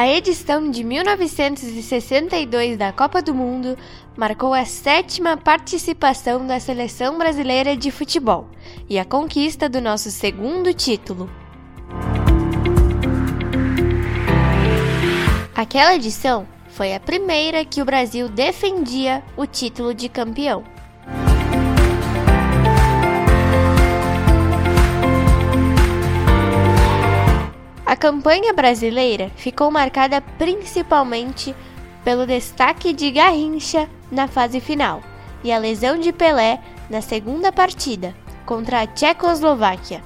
A edição de 1962 da Copa do Mundo marcou a sétima participação da seleção brasileira de futebol e a conquista do nosso segundo título. Aquela edição foi a primeira que o Brasil defendia o título de campeão. Campanha brasileira ficou marcada principalmente pelo destaque de Garrincha na fase final e a lesão de Pelé na segunda partida contra a Tchecoslováquia.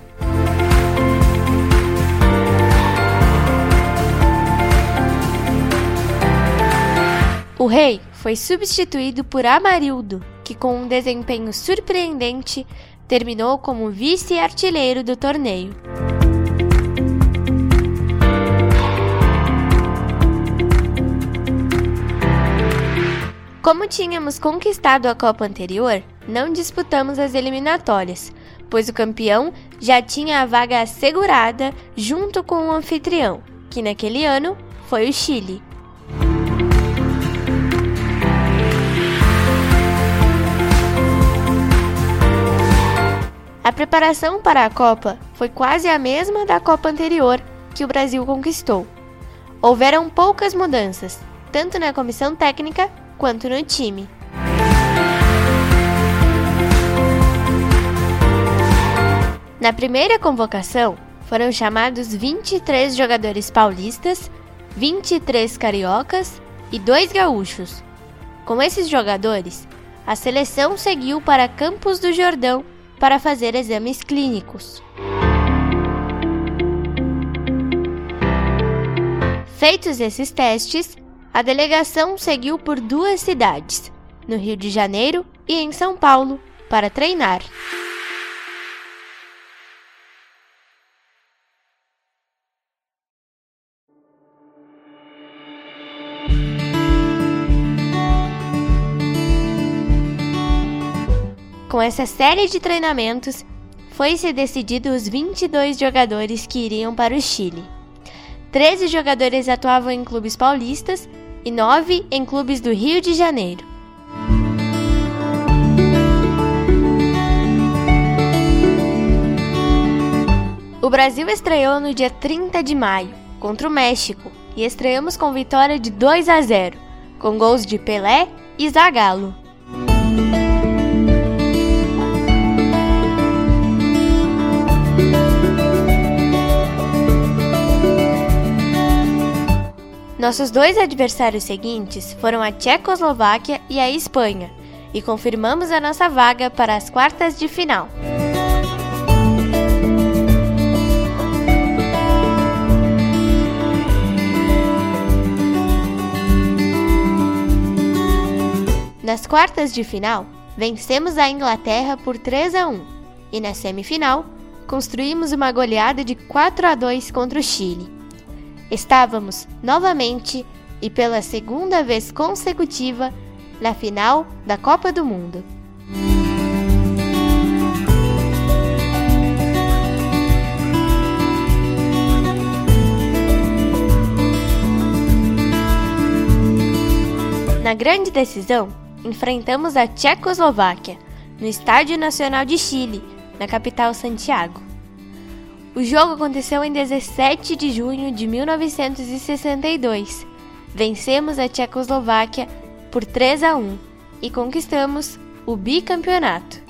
O rei foi substituído por Amarildo, que com um desempenho surpreendente terminou como vice-artilheiro do torneio. Como tínhamos conquistado a Copa anterior, não disputamos as eliminatórias, pois o campeão já tinha a vaga assegurada junto com o anfitrião, que naquele ano foi o Chile. A preparação para a Copa foi quase a mesma da Copa anterior que o Brasil conquistou. Houveram poucas mudanças, tanto na comissão técnica quanto no time. Na primeira convocação, foram chamados 23 jogadores paulistas, 23 cariocas e dois gaúchos. Com esses jogadores, a seleção seguiu para Campos do Jordão para fazer exames clínicos. Feitos esses testes, a delegação seguiu por duas cidades, no Rio de Janeiro e em São Paulo, para treinar. Com essa série de treinamentos, foi-se decidido os 22 jogadores que iriam para o Chile. 13 jogadores atuavam em clubes paulistas e nove em clubes do Rio de Janeiro. O Brasil estreou no dia 30 de maio, contra o México, e estreamos com vitória de 2 a 0, com gols de Pelé e Zagallo. Nossos dois adversários seguintes foram a Tchecoslováquia e a Espanha, e confirmamos a nossa vaga para as quartas de final. Nas quartas de final, vencemos a Inglaterra por 3 a 1 e na semifinal, construímos uma goleada de 4 a 2 contra o Chile. Estávamos novamente e pela segunda vez consecutiva na final da Copa do Mundo. Na grande decisão, enfrentamos a Tchecoslováquia no Estádio Nacional de Chile, na capital Santiago. O jogo aconteceu em 17 de junho de 1962. Vencemos a Tchecoslováquia por 3 a 1 e conquistamos o bicampeonato.